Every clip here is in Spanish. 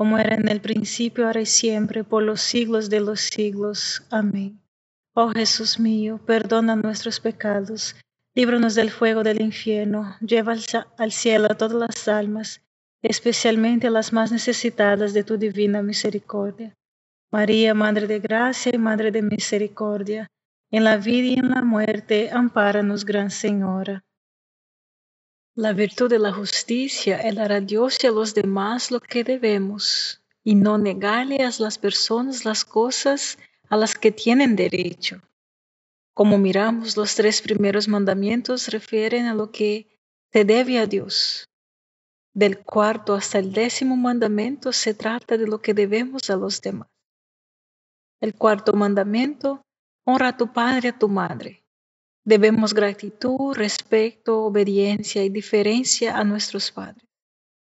como era en el principio, ahora y siempre, por los siglos de los siglos. Amén. Oh Jesús mío, perdona nuestros pecados, líbranos del fuego del infierno, lleva al cielo a todas las almas, especialmente a las más necesitadas de tu divina misericordia. María, Madre de Gracia y Madre de Misericordia, en la vida y en la muerte, ampáranos, Gran Señora. La virtud de la justicia es dar a Dios y a los demás lo que debemos y no negarle a las personas las cosas a las que tienen derecho. Como miramos, los tres primeros mandamientos refieren a lo que se debe a Dios. Del cuarto hasta el décimo mandamiento se trata de lo que debemos a los demás. El cuarto mandamiento, honra a tu padre y a tu madre. Debemos gratitud, respeto, obediencia y diferencia a nuestros padres.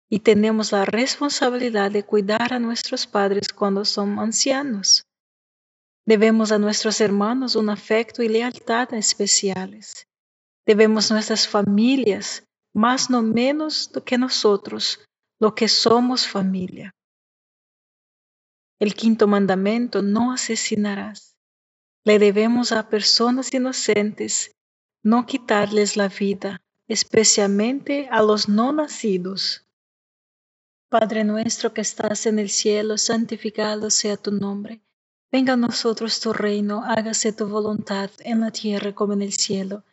Y tenemos la responsabilidad de cuidar a nuestros padres cuando son ancianos. Debemos a nuestros hermanos un afecto y lealtad especiales. Debemos nuestras familias, más no menos que nosotros, lo que somos familia. El quinto mandamiento, no asesinarás. Le debemos a personas inocentes no quitarles la vida, especialmente a los no nacidos. Padre nuestro que estás en el cielo, santificado sea tu nombre. Venga a nosotros tu reino, hágase tu voluntad en la tierra como en el cielo.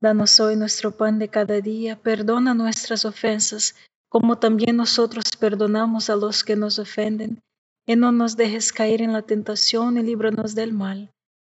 Danos hoy nuestro pan de cada día, perdona nuestras ofensas, como también nosotros perdonamos a los que nos ofenden, y no nos dejes caer en la tentación y líbranos del mal.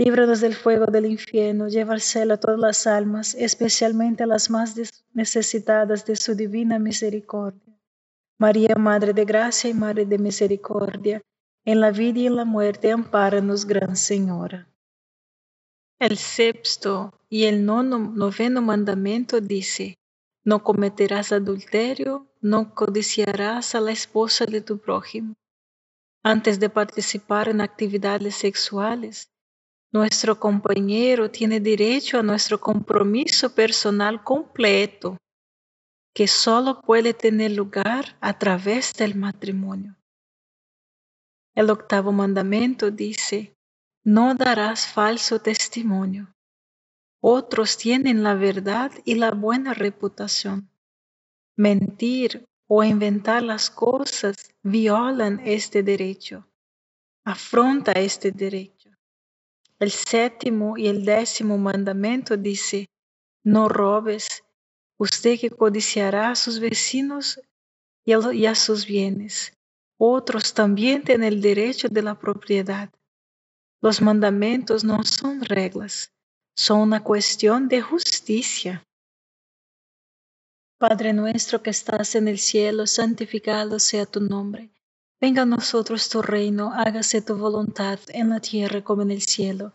líbranos del fuego del infierno, lleva cielo a todas las almas, especialmente a las más necesitadas de su divina misericordia. María, Madre de Gracia y Madre de Misericordia, en la vida y en la muerte, ampáranos, Gran Señora. El sexto y el noveno mandamiento dice, no cometerás adulterio, no codiciarás a la esposa de tu prójimo. Antes de participar en actividades sexuales, nuestro compañero tiene derecho a nuestro compromiso personal completo, que solo puede tener lugar a través del matrimonio. El octavo mandamiento dice, no darás falso testimonio. Otros tienen la verdad y la buena reputación. Mentir o inventar las cosas violan este derecho, afronta este derecho. El séptimo y el décimo mandamiento dice, no robes, usted que codiciará a sus vecinos y a sus bienes. Otros también tienen el derecho de la propiedad. Los mandamientos no son reglas, son una cuestión de justicia. Padre nuestro que estás en el cielo, santificado sea tu nombre. Venga a nosotros tu reino, hágase tu voluntad en la tierra como en el cielo.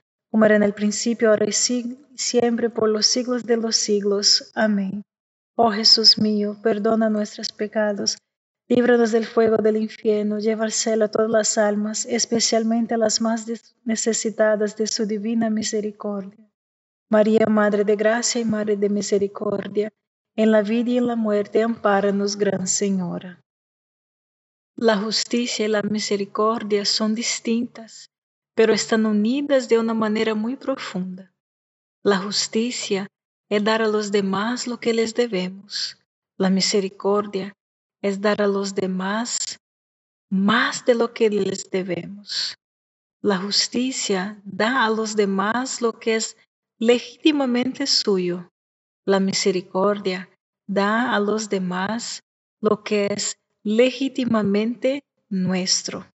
como era en el principio, ahora y siempre, por los siglos de los siglos. Amén. Oh Jesús mío, perdona nuestros pecados, líbranos del fuego del infierno, lleva al cielo a todas las almas, especialmente a las más necesitadas de su divina misericordia. María, Madre de Gracia y Madre de Misericordia, en la vida y en la muerte, ampáranos, Gran Señora. La justicia y la misericordia son distintas pero están unidas de una manera muy profunda. La justicia es dar a los demás lo que les debemos. La misericordia es dar a los demás más de lo que les debemos. La justicia da a los demás lo que es legítimamente suyo. La misericordia da a los demás lo que es legítimamente nuestro.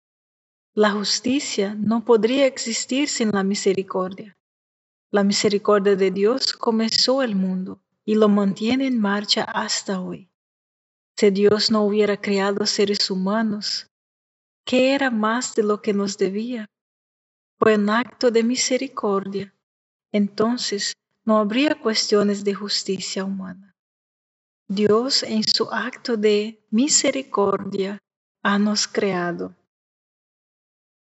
La justicia no podría existir sin la misericordia. La misericordia de Dios comenzó el mundo y lo mantiene en marcha hasta hoy. Si Dios no hubiera creado seres humanos, ¿qué era más de lo que nos debía? Fue un acto de misericordia. Entonces no habría cuestiones de justicia humana. Dios en su acto de misericordia ha nos creado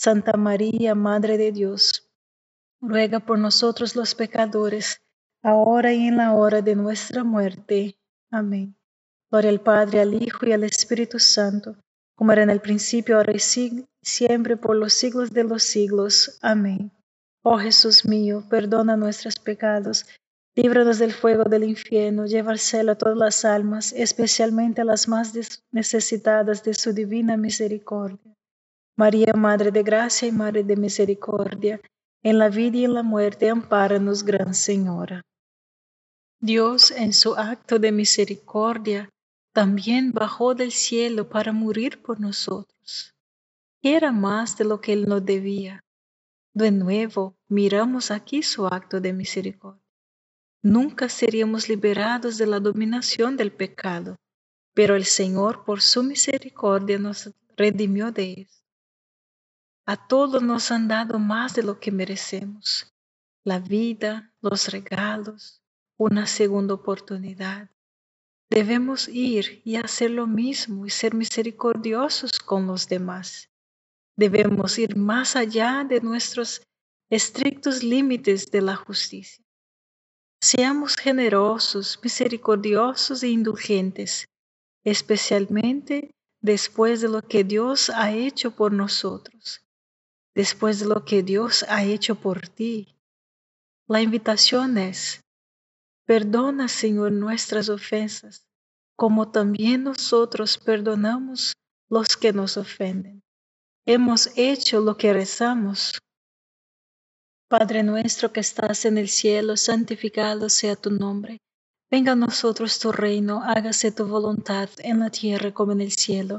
Santa María, Madre de Dios, ruega por nosotros los pecadores, ahora y en la hora de nuestra muerte. Amén. Gloria al Padre, al Hijo y al Espíritu Santo, como era en el principio, ahora y siempre, por los siglos de los siglos. Amén. Oh Jesús mío, perdona nuestros pecados, líbranos del fuego del infierno, lleva al cielo a todas las almas, especialmente a las más necesitadas de su divina misericordia. María, Madre de Gracia y Madre de Misericordia, en la vida y en la muerte, ampáranos, Gran Señora. Dios, en su acto de misericordia, también bajó del cielo para morir por nosotros. Era más de lo que Él nos debía. De nuevo, miramos aquí su acto de misericordia. Nunca seríamos liberados de la dominación del pecado, pero el Señor por su misericordia nos redimió de esto. A todos nos han dado más de lo que merecemos, la vida, los regalos, una segunda oportunidad. Debemos ir y hacer lo mismo y ser misericordiosos con los demás. Debemos ir más allá de nuestros estrictos límites de la justicia. Seamos generosos, misericordiosos e indulgentes, especialmente después de lo que Dios ha hecho por nosotros, después de lo que Dios ha hecho por ti. La invitación es, Perdona, Señor, nuestras ofensas, como también nosotros perdonamos los que nos ofenden. Hemos hecho lo que rezamos. Padre nuestro que estás en el cielo, santificado sea tu nombre. Venga a nosotros tu reino, hágase tu voluntad en la tierra como en el cielo.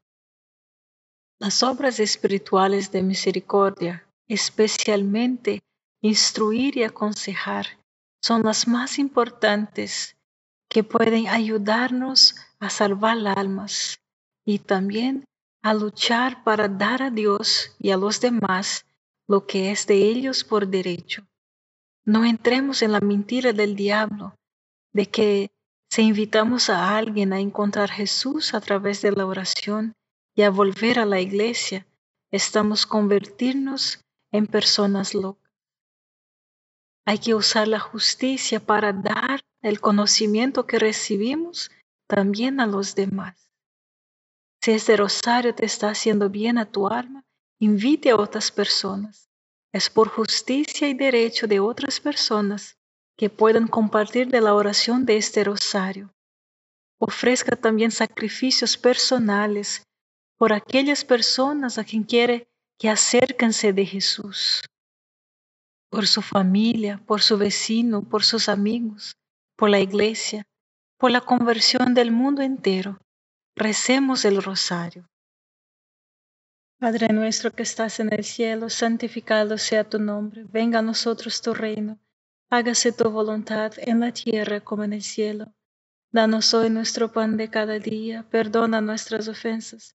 Las obras espirituales de misericordia, especialmente instruir y aconsejar, son las más importantes que pueden ayudarnos a salvar almas y también a luchar para dar a Dios y a los demás lo que es de ellos por derecho. No entremos en la mentira del diablo de que si invitamos a alguien a encontrar Jesús a través de la oración, y a volver a la iglesia, estamos convertirnos en personas locas. Hay que usar la justicia para dar el conocimiento que recibimos también a los demás. Si este rosario te está haciendo bien a tu alma, invite a otras personas. Es por justicia y derecho de otras personas que puedan compartir de la oración de este rosario. Ofrezca también sacrificios personales por aquellas personas a quien quiere que acérquense de Jesús, por su familia, por su vecino, por sus amigos, por la iglesia, por la conversión del mundo entero. Recemos el rosario. Padre nuestro que estás en el cielo, santificado sea tu nombre, venga a nosotros tu reino, hágase tu voluntad en la tierra como en el cielo. Danos hoy nuestro pan de cada día, perdona nuestras ofensas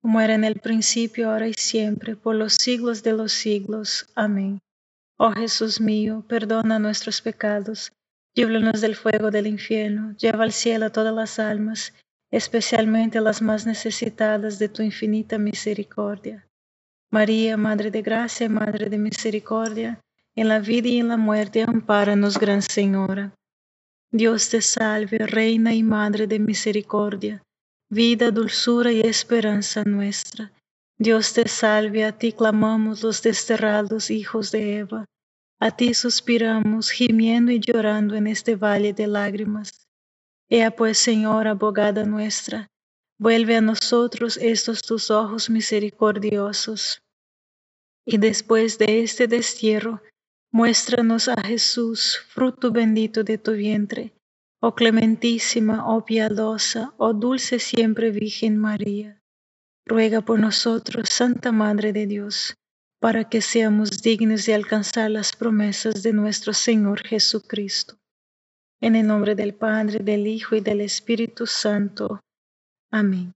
como era en el principio, ahora y siempre, por los siglos de los siglos. Amén. Oh Jesús mío, perdona nuestros pecados, líbranos del fuego del infierno, lleva al cielo a todas las almas, especialmente las más necesitadas de tu infinita misericordia. María, Madre de Gracia y Madre de Misericordia, en la vida y en la muerte, ampáranos, Gran Señora. Dios te salve, Reina y Madre de Misericordia, vida, dulzura y esperanza nuestra. Dios te salve, a ti clamamos los desterrados hijos de Eva, a ti suspiramos, gimiendo y llorando en este valle de lágrimas. Ea pues, Señor, abogada nuestra, vuelve a nosotros estos tus ojos misericordiosos. Y después de este destierro, muéstranos a Jesús, fruto bendito de tu vientre, oh clementísima, oh piadosa, oh dulce siempre Virgen María. Ruega por nosotros, Santa Madre de Dios, para que seamos dignos de alcanzar las promesas de nuestro Señor Jesucristo. En el nombre del Padre, del Hijo y del Espíritu Santo. Amén.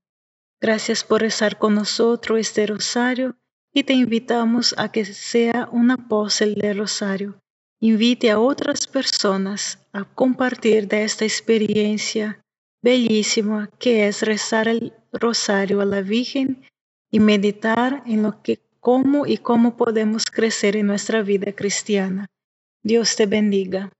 Gracias por rezar con nosotros este rosario y te invitamos a que sea un apóstol del rosario. Invite a otras personas a compartir de esta experiencia bellísima que es rezar el rosario a la Virgen y meditar en lo que, cómo y cómo podemos crecer en nuestra vida cristiana. Dios te bendiga.